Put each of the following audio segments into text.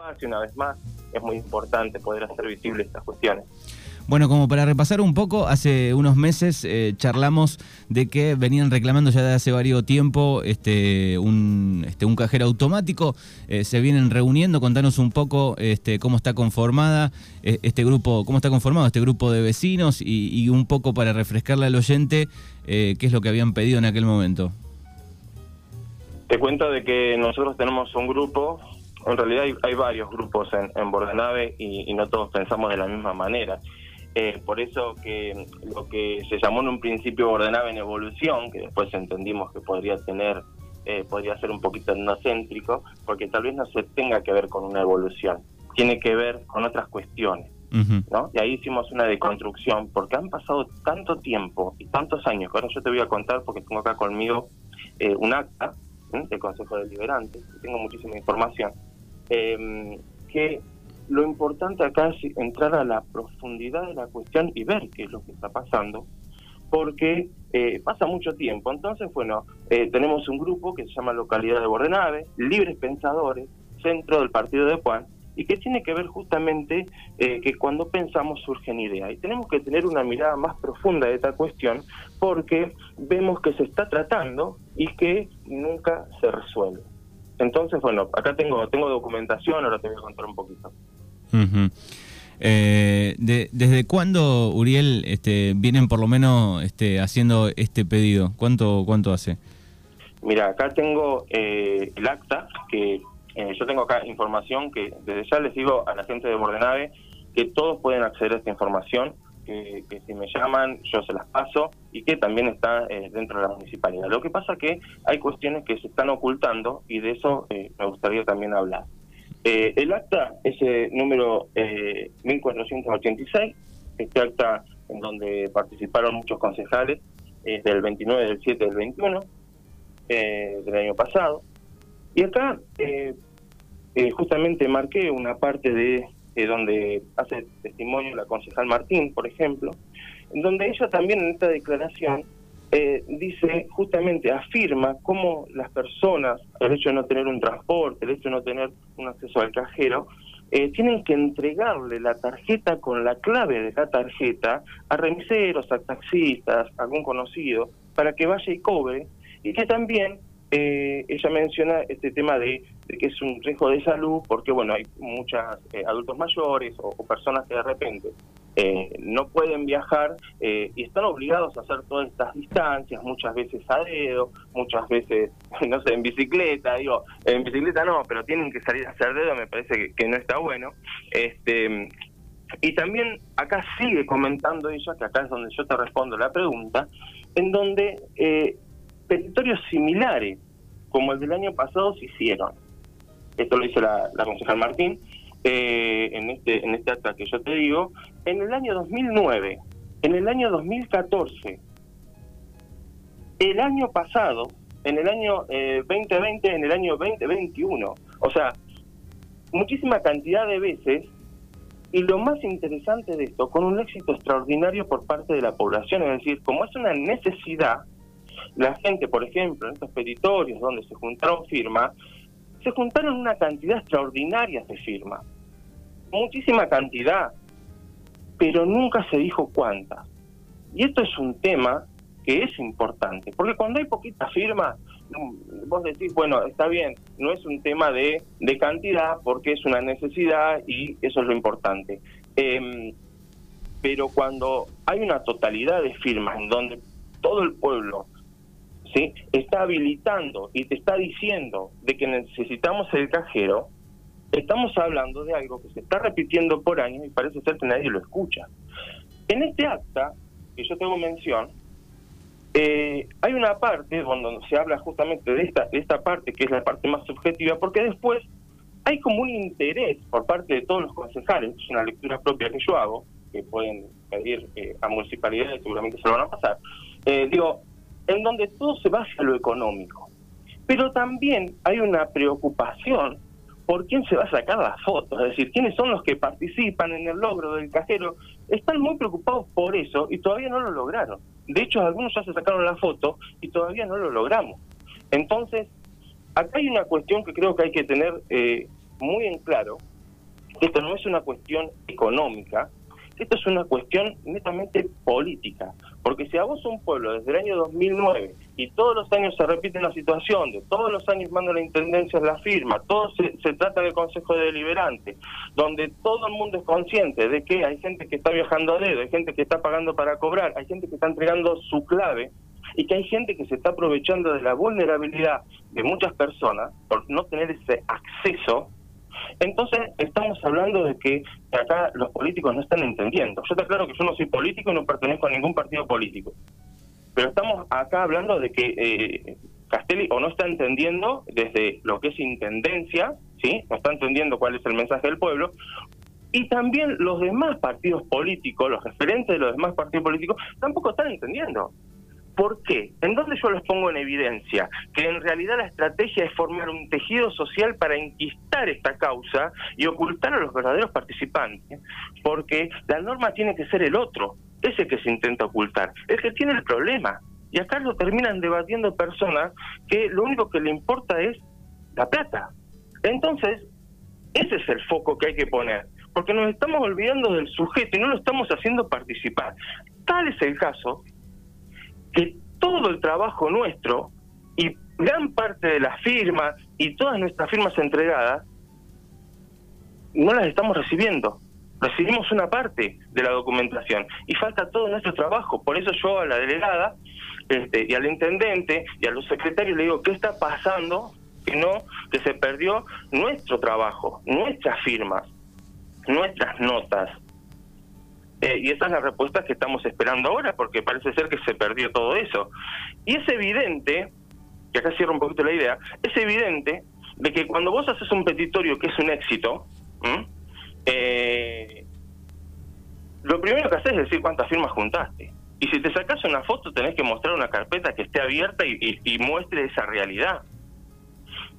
espacio una vez más. Es muy importante poder hacer visibles estas cuestiones. Bueno, como para repasar un poco, hace unos meses eh, charlamos de que venían reclamando ya de hace varios tiempo este, un, este, un cajero automático. Eh, se vienen reuniendo, contanos un poco este, cómo está conformada eh, este grupo, cómo está conformado este grupo de vecinos y, un poco para refrescarle al oyente qué es lo que habían pedido en aquel momento. Te cuento de que nosotros tenemos un grupo en realidad hay, varios grupos en, en Bordenave y, no todos pensamos de la misma manera. Eh, por eso que lo que se llamó en un principio Bordenave en evolución, que después entendimos que podría tener, eh, podría ser un poquito etnocéntrico, porque tal vez no se tenga que ver con una evolución, tiene que ver con otras cuestiones. ¿no? Y ahí hicimos una deconstrucción, porque han pasado tanto tiempo y tantos años, que ahora yo te voy a contar, porque tengo acá conmigo eh, un acta del Consejo Deliberante, tengo muchísima información, que lo importante acá es entrar a la profundidad de la cuestión y ver qué es lo que está pasando, porque eh, pasa mucho tiempo. Entonces, bueno, eh, tenemos un grupo que se llama Localidad de Bordenave, Libres Pensadores, centro del partido de Juan, y que tiene que ver justamente eh, que cuando pensamos surgen ideas. Y tenemos que tener una mirada más profunda de esta cuestión porque vemos que se está tratando y que nunca se resuelve. Entonces, bueno, acá tengo, tengo documentación, ahora te voy a contar un poquito. Eh, ¿Desde cuándo, Uriel, este, vienen por lo menos este, haciendo este pedido? ¿Cuánto, cuánto hace? Mira, acá tengo eh, el acta, que eh, yo tengo acá información que desde ya les digo a la gente de Bordenave que todos pueden acceder a esta información, que, si me llaman yo se las paso y que también está dentro de la municipalidad. Lo que pasa que hay cuestiones que se están ocultando y de eso me gustaría también hablar. Eh, el acta es el número eh, 1486, este acta en donde participaron muchos concejales, es del 29 del 7 del 21 eh, del año pasado. Y acá eh, justamente marqué una parte de donde hace testimonio la concejal Martín, por ejemplo, donde ella también en esta declaración eh, dice, justamente afirma cómo las personas, el hecho de no tener un transporte, el hecho de no tener un acceso al cajero, eh, tienen que entregarle la tarjeta con la clave de la tarjeta a remiseros, a taxistas, a algún conocido, para que vaya y cobre, y que también eh, ella menciona este tema de, que es un riesgo de salud porque bueno hay muchos eh, adultos mayores o, personas que de repente eh, no pueden viajar y están obligados a hacer todas estas distancias muchas veces a dedo muchas veces no sé en bicicleta digo en bicicleta no pero tienen que salir a hacer dedo me parece que, que no está bueno. Este y también acá sigue comentando ella que acá es donde yo te respondo la pregunta en donde petitorios similares, como el del año pasado, se hicieron. Esto lo hizo la, concejal Martín eh, en, este, en este acta que yo te digo. En el año 2009, en el año 2014, el año pasado, en el año 2020, eh, en el año 2021. O sea, muchísima cantidad de veces y lo más interesante de esto, con un éxito extraordinario por parte de la población, es decir, como es una necesidad, la gente, por ejemplo, en estos petitorios donde se juntaron firmas, se juntaron una cantidad extraordinaria de firmas, muchísima cantidad, pero nunca se dijo cuántas. Y esto es un tema que es importante, porque cuando hay poquitas firmas, vos decís, bueno, está bien, no es un tema de, de cantidad, porque es una necesidad y eso es lo importante. Em, pero cuando hay una totalidad de firmas en donde todo el pueblo ¿sí? está habilitando y te está diciendo de que necesitamos el cajero, estamos hablando de algo que se está repitiendo por años y parece ser que nadie lo escucha. En este acta, que yo tengo mención, eh, hay una parte donde se habla justamente de esta, de esta parte, que es la parte más subjetiva, porque después hay como un interés por parte de todos los concejales, es una lectura propia que yo hago, que pueden pedir eh, a municipalidades, seguramente se lo van a pasar. Eh, digo, en donde todo se basa en lo económico. Pero también hay una preocupación por quién se va a sacar las fotos, es decir, quiénes son los que participan en el logro del cajero. Están muy preocupados por eso y todavía no lo lograron. De hecho, algunos ya se sacaron la foto y todavía no lo logramos. Entonces, acá hay una cuestión que creo que hay que tener eh, muy en claro esto no es una cuestión económica, esto es una cuestión netamente política, porque si a vos un pueblo desde el año 2009 y todos los años se repite la situación, de todos los años manda la intendencia la firma, todo se, trata del Consejo de Deliberante, donde todo el mundo es consciente de que hay gente que está viajando a dedo, hay gente que está pagando para cobrar, hay gente que está entregando su clave y que hay gente que se está aprovechando de la vulnerabilidad de muchas personas por no tener ese acceso entonces, estamos hablando de que acá los políticos no están entendiendo. Yo te aclaro que yo no soy político y no pertenezco a ningún partido político. Pero estamos acá hablando de que eh, Castelli o no está entendiendo desde lo que es intendencia, ¿sí? No está entendiendo cuál es el mensaje del pueblo. Y también los demás partidos políticos, los referentes de los demás partidos políticos, tampoco están entendiendo. ¿Por qué? ¿En dónde yo les pongo en evidencia? Que en realidad la estrategia es formar un tejido social para enquistar esta causa y ocultar a los verdaderos participantes, porque la norma tiene que ser el otro, ese que se intenta ocultar, el que tiene el problema. Y acá lo terminan debatiendo personas que lo único que le importa es la plata. Entonces, ese es el foco que hay que poner, porque nos estamos olvidando del sujeto y no lo estamos haciendo participar. Tal es el caso que todo el trabajo nuestro y gran parte de las firmas y todas nuestras firmas entregadas no las estamos recibiendo. Recibimos una parte de la documentación y falta todo nuestro trabajo. Por eso yo a la delegada este, y al intendente y a los secretarios le digo, ¿qué está pasando? Que no, que se perdió nuestro trabajo, nuestras firmas, nuestras notas, eh, y esa es la respuesta que estamos esperando ahora, porque parece ser que se perdió todo eso. Y es evidente, y acá cierro un poquito la idea, es evidente de que cuando vos haces un petitorio que es un éxito, eh, lo primero que haces es decir cuántas firmas juntaste. Y si te sacas una foto tenés que mostrar una carpeta que esté abierta y muestre esa realidad.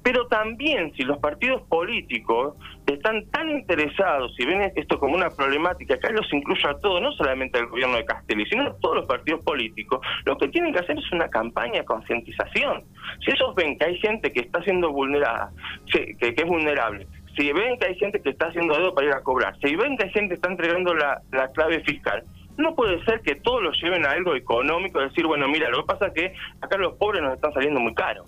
Pero también si los partidos políticos están tan interesados y ven esto como una problemática, acá los incluyo a todos, no solamente al gobierno de Castelli, sino a todos los partidos políticos, lo que tienen que hacer es una campaña de concientización. Si ellos ven que hay gente que está siendo vulnerada, que, es vulnerable, si ven que hay gente que está haciendo dedo para ir a cobrar, si ven que hay gente que está entregando la, la clave fiscal, no puede ser que todos lo lleven a algo económico, decir, bueno, mira, lo que pasa es que acá los pobres nos están saliendo muy caros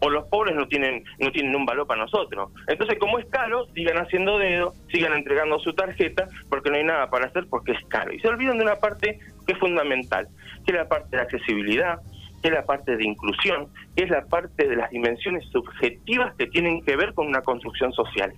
o los pobres no tienen no tienen un valor para nosotros. Entonces, como es caro, sigan haciendo dedo, sigan entregando su tarjeta, porque no hay nada para hacer porque es caro. Y se olvidan de una parte que es fundamental, que es la parte de accesibilidad, que es la parte de inclusión, que es la parte de las dimensiones subjetivas que tienen que ver con una construcción social.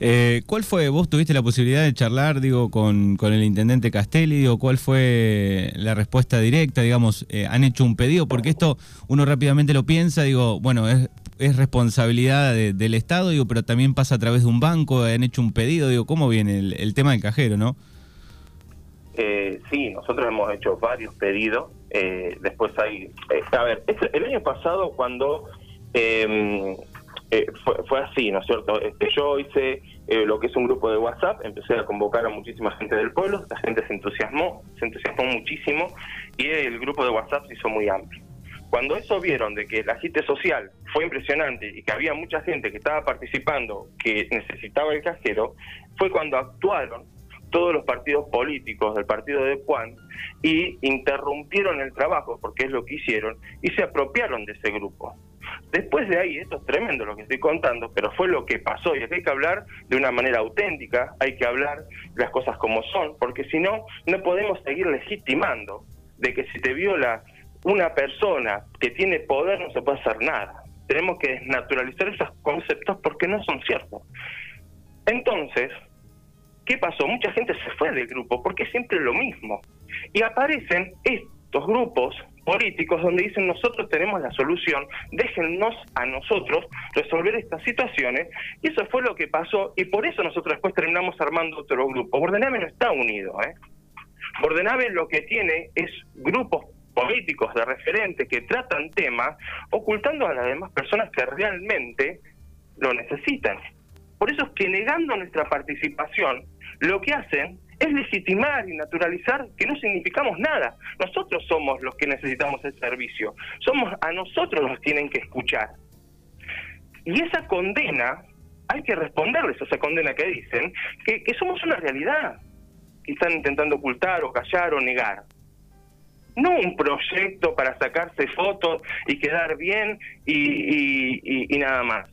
Eh, ¿Cuál fue, vos tuviste la posibilidad de charlar, digo, con, con el intendente Castelli, digo, cuál fue la respuesta directa, digamos, eh, han hecho un pedido? Porque esto uno rápidamente lo piensa, digo, bueno, es, es responsabilidad del Estado, digo, pero también pasa a través de un banco, han hecho un pedido, digo, ¿cómo viene el, tema del cajero, no? Eh, sí, nosotros hemos hecho varios pedidos, después hay, a ver, el año pasado cuando eh, fue, así, ¿no es cierto? Este, yo hice eh, lo que es un grupo de WhatsApp, empecé a convocar a muchísima gente del pueblo, la gente se entusiasmó, se entusiasmó muchísimo y el grupo de WhatsApp se hizo muy amplio. Cuando eso vieron de que el agite social fue impresionante y que había mucha gente que estaba participando, que necesitaba el cajero, fue cuando actuaron todos los partidos políticos del partido de Juan y interrumpieron el trabajo, porque es lo que hicieron, y se apropiaron de ese grupo. Después de ahí, esto es tremendo lo que estoy contando, pero fue lo que pasó y hay que hablar de una manera auténtica, hay que hablar las cosas como son, porque si no, no podemos seguir legitimando de que si te viola una persona que tiene poder no se puede hacer nada. Tenemos que desnaturalizar esos conceptos porque no son ciertos. Entonces, ¿qué pasó? Mucha gente se fue del grupo porque es siempre lo mismo. Y aparecen estos grupos políticos donde dicen nosotros tenemos la solución, déjennos a nosotros resolver estas situaciones. Y eso fue lo que pasó y por eso nosotros después terminamos armando otro grupo. Bordenave no está unido. ¿eh? Bordenave lo que tiene es grupos políticos de referente que tratan temas ocultando a las demás personas que realmente lo necesitan. Por eso es que negando nuestra participación, lo que hacen es legitimar y naturalizar que no significamos nada. Nosotros somos los que necesitamos el servicio. Somos a nosotros los que tienen que escuchar. Y esa condena, hay que responderles a esa condena que dicen, que, somos una realidad, que están intentando ocultar o callar o negar. No un proyecto para sacarse fotos y quedar bien y, nada más.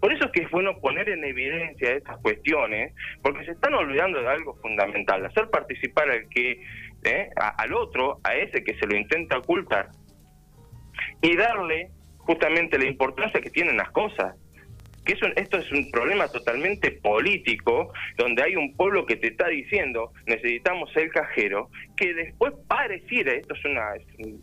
Por eso es que es bueno poner en evidencia estas cuestiones, porque se están olvidando de algo fundamental, hacer participar al que, ¿eh? al otro, a ese que se lo intenta ocultar, y darle justamente la importancia que tienen las cosas que esto es un problema totalmente político, donde hay un pueblo que te está diciendo necesitamos el cajero, que después pareciera, esto es, una,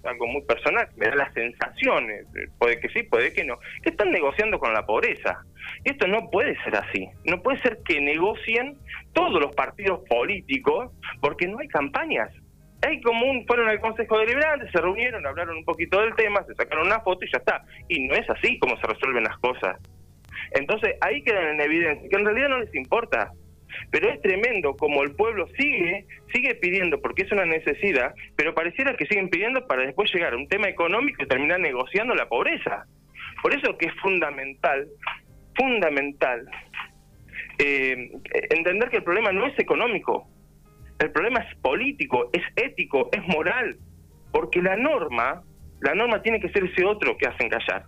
algo muy personal, me da las sensaciones, puede que sí, puede que no, que están negociando con la pobreza. Y esto no puede ser así. No puede ser que negocien todos los partidos políticos porque no hay campañas hay como un, fueron al Consejo Deliberante, se reunieron, hablaron un poquito del tema, se sacaron una foto y ya está. Y no es así como se resuelven las cosas. Entonces ahí quedan en evidencia que en realidad no les importa. Pero es tremendo como el pueblo sigue, sigue pidiendo porque es una necesidad, pero pareciera que siguen pidiendo para después llegar a un tema económico y terminar negociando la pobreza. Por eso que es fundamental, fundamental, eh, entender que el problema no es económico, el problema es político, es ético, es moral, porque la norma, la norma tiene que ser ese otro que hacen callar.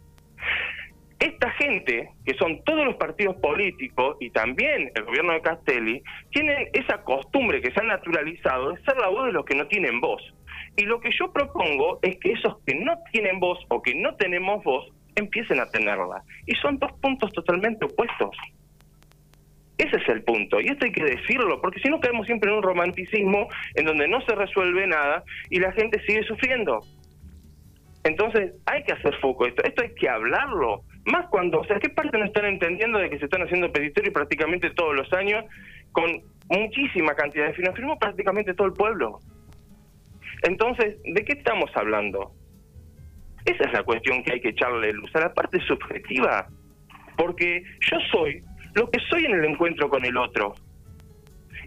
Gente, que son todos los partidos políticos y también el gobierno de Castelli, tienen esa costumbre que se ha naturalizado de ser la voz de los que no tienen voz. Y lo que yo propongo es que esos que no tienen voz o que no tenemos voz empiecen a tenerla. Y son dos puntos totalmente opuestos. Ese es el punto, y esto hay que decirlo, porque si no caemos siempre en un romanticismo en donde no se resuelve nada y la gente sigue sufriendo. Entonces hay que hacer foco esto, esto hay que hablarlo, más cuando, o sea, ¿qué parte no están entendiendo de que se están haciendo petitorios prácticamente todos los años con muchísima cantidad de firmas? Firmó prácticamente todo el pueblo. Entonces, ¿de qué estamos hablando? Esa es la cuestión que hay que echarle luz, a la parte subjetiva. Porque yo soy lo que soy en el encuentro con el otro.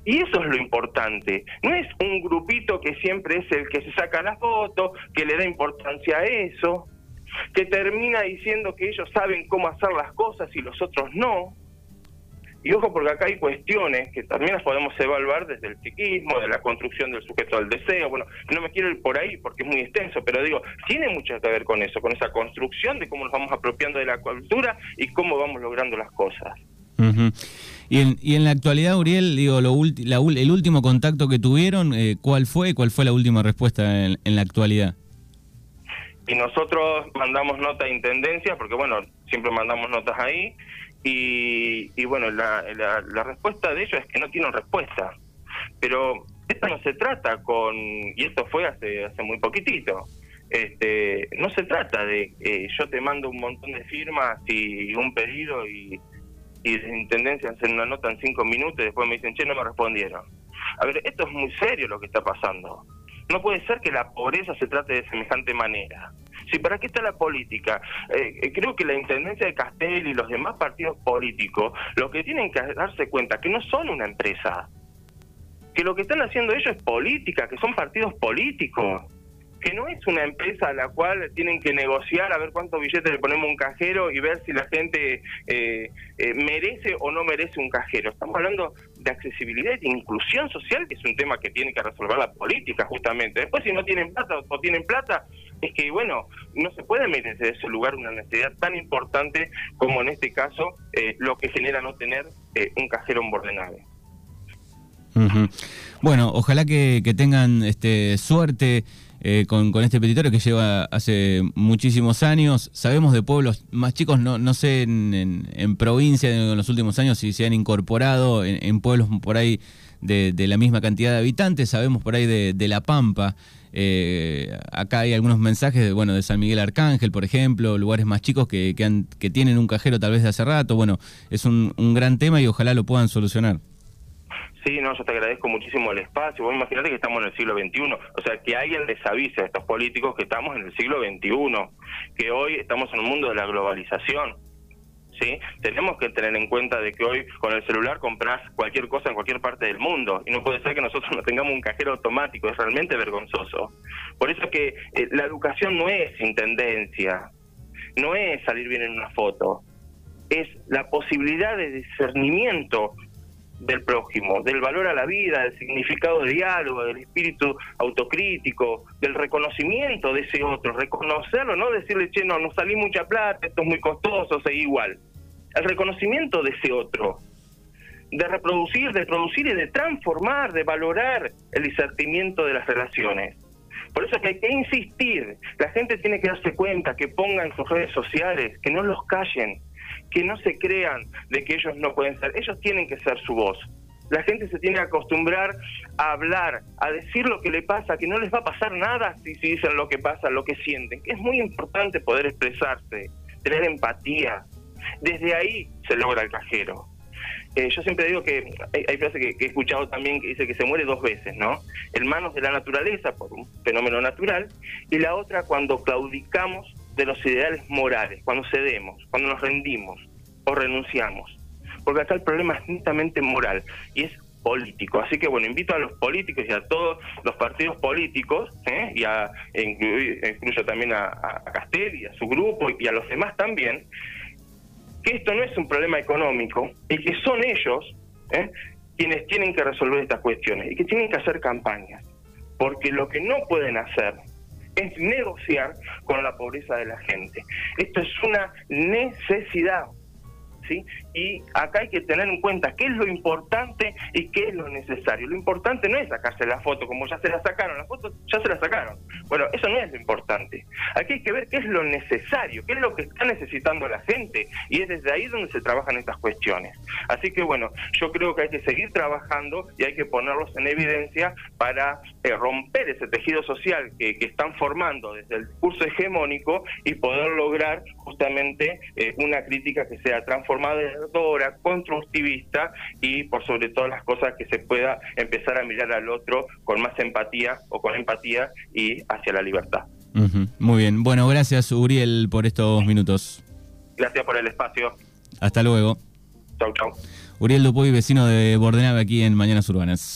Y eso es lo importante. No es un grupito que siempre es el que se saca la foto, que le da importancia a eso que termina diciendo que ellos saben cómo hacer las cosas y los otros no. Y ojo, porque acá hay cuestiones que también las podemos evaluar desde el psiquismo, de la construcción del sujeto del deseo. Bueno, no me quiero ir por ahí porque es muy extenso, pero digo, tiene mucho que ver con eso, con esa construcción de cómo nos vamos apropiando de la cultura y cómo vamos logrando las cosas. y, en, la actualidad, Uriel, digo, lo el último contacto que tuvieron, eh, ¿cuál fue? ¿Cuál fue la última respuesta en la actualidad? Y nosotros mandamos nota a Intendencia, porque bueno, siempre mandamos notas ahí, y, y bueno, la, la, respuesta de ellos es que no tienen respuesta. Pero esto no se trata con, y esto fue hace, hace muy poquitito, este, no se trata de eh, yo te mando un montón de firmas y un pedido y, y de Intendencia hacen una nota en cinco minutos y después me dicen, che, no me respondieron. A ver, esto es muy serio lo que está pasando. No puede ser que la pobreza se trate de semejante manera. Si para qué está la política, eh, eh, creo que la intendencia de Castel y los demás partidos políticos lo que tienen que darse cuenta que no son una empresa, que lo que están haciendo ellos es política, que son partidos políticos que no es una empresa a la cual tienen que negociar a ver cuántos billetes le ponemos un cajero y ver si la gente eh, eh, merece o no merece un cajero. Estamos hablando de accesibilidad y de inclusión social, que es un tema que tiene que resolver la política justamente. Después si no tienen plata o tienen plata, es que bueno, no se puede meter en ese lugar una necesidad tan importante como en este caso eh, lo que genera no tener un cajero en Bordenave. Bueno, ojalá que, tengan este, suerte eh, con, este petitorio que lleva hace muchísimos años. Sabemos de pueblos más chicos, no, sé en, en, provincia en los últimos años si se han incorporado en, pueblos por ahí de, la misma cantidad de habitantes. Sabemos por ahí de, La Pampa. Eh, acá hay algunos mensajes de, bueno, de San Miguel Arcángel, por ejemplo, lugares más chicos que, que, han, que tienen un cajero tal vez de hace rato. Bueno, es un gran tema y ojalá lo puedan solucionar. Sí, no, yo te agradezco muchísimo el espacio. Vos imaginate que estamos en el siglo XXI. O sea, que alguien les avise a estos políticos que estamos en el siglo XXI, que hoy estamos en un mundo de la globalización. ¿Sí? Tenemos que tener en cuenta de que hoy con el celular compras cualquier cosa en cualquier parte del mundo y no puede ser que nosotros no tengamos un cajero automático, es realmente vergonzoso. Por eso es que eh, la educación no es intendencia, no es salir bien en una foto, es la posibilidad de discernimiento del prójimo, del valor a la vida, del significado del diálogo, del espíritu autocrítico, del reconocimiento de ese otro, reconocerlo, no decirle, che, no, no salí mucha plata, esto es muy costoso, seguí igual. El reconocimiento de ese otro, de reproducir, de producir y de transformar, de valorar el discernimiento de las relaciones. Por eso que hay que insistir, la gente tiene que darse cuenta, que pongan sus redes sociales, que no los callen, que no se crean de que ellos no pueden ser, ellos tienen que ser su voz. La gente se tiene que acostumbrar a hablar, a decir lo que le pasa, que no les va a pasar nada si, dicen lo que pasa, lo que sienten. Es muy importante poder expresarse, tener empatía. Desde ahí se logra el cajero. Eh, yo siempre digo que hay, hay frases que, que, he escuchado también que dice que se muere dos veces, ¿no? En manos de la naturaleza por un fenómeno natural y la otra cuando claudicamos de los ideales morales, cuando cedemos, cuando nos rendimos o renunciamos. Porque acá el problema es netamente moral y es político. Así que bueno, invito a los políticos y a todos los partidos políticos, ¿eh? y a, e incluyo, también a, a Castel y a su grupo y a los demás también, que esto no es un problema económico y que son ellos ¿eh? quienes tienen que resolver estas cuestiones y que tienen que hacer campañas. Porque lo que no pueden hacer es negociar con la pobreza de la gente. Esto es una necesidad. ¿Sí? Y acá hay que tener en cuenta qué es lo importante y qué es lo necesario. Lo importante no es sacarse la foto, como ya se la sacaron, la foto ya se la sacaron. Bueno, eso no es lo importante. Aquí hay que ver qué es lo necesario, qué es lo que está necesitando la gente, y es desde ahí donde se trabajan estas cuestiones. Así que bueno, yo creo que hay que seguir trabajando y hay que ponerlos en evidencia para eh, romper ese tejido social que, que, están formando desde el discurso hegemónico y poder lograr justamente eh, una crítica que sea transformadora, constructivista y por sobre todas las cosas que se pueda empezar a mirar al otro con más empatía o con empatía y hacia la libertad. Uh -huh. Muy bien. Bueno, gracias Uriel por estos minutos. Gracias por el espacio. Hasta luego. Chau, chau. Uriel Dupuy, vecino de Bordenave aquí en Mañanas Urbanas.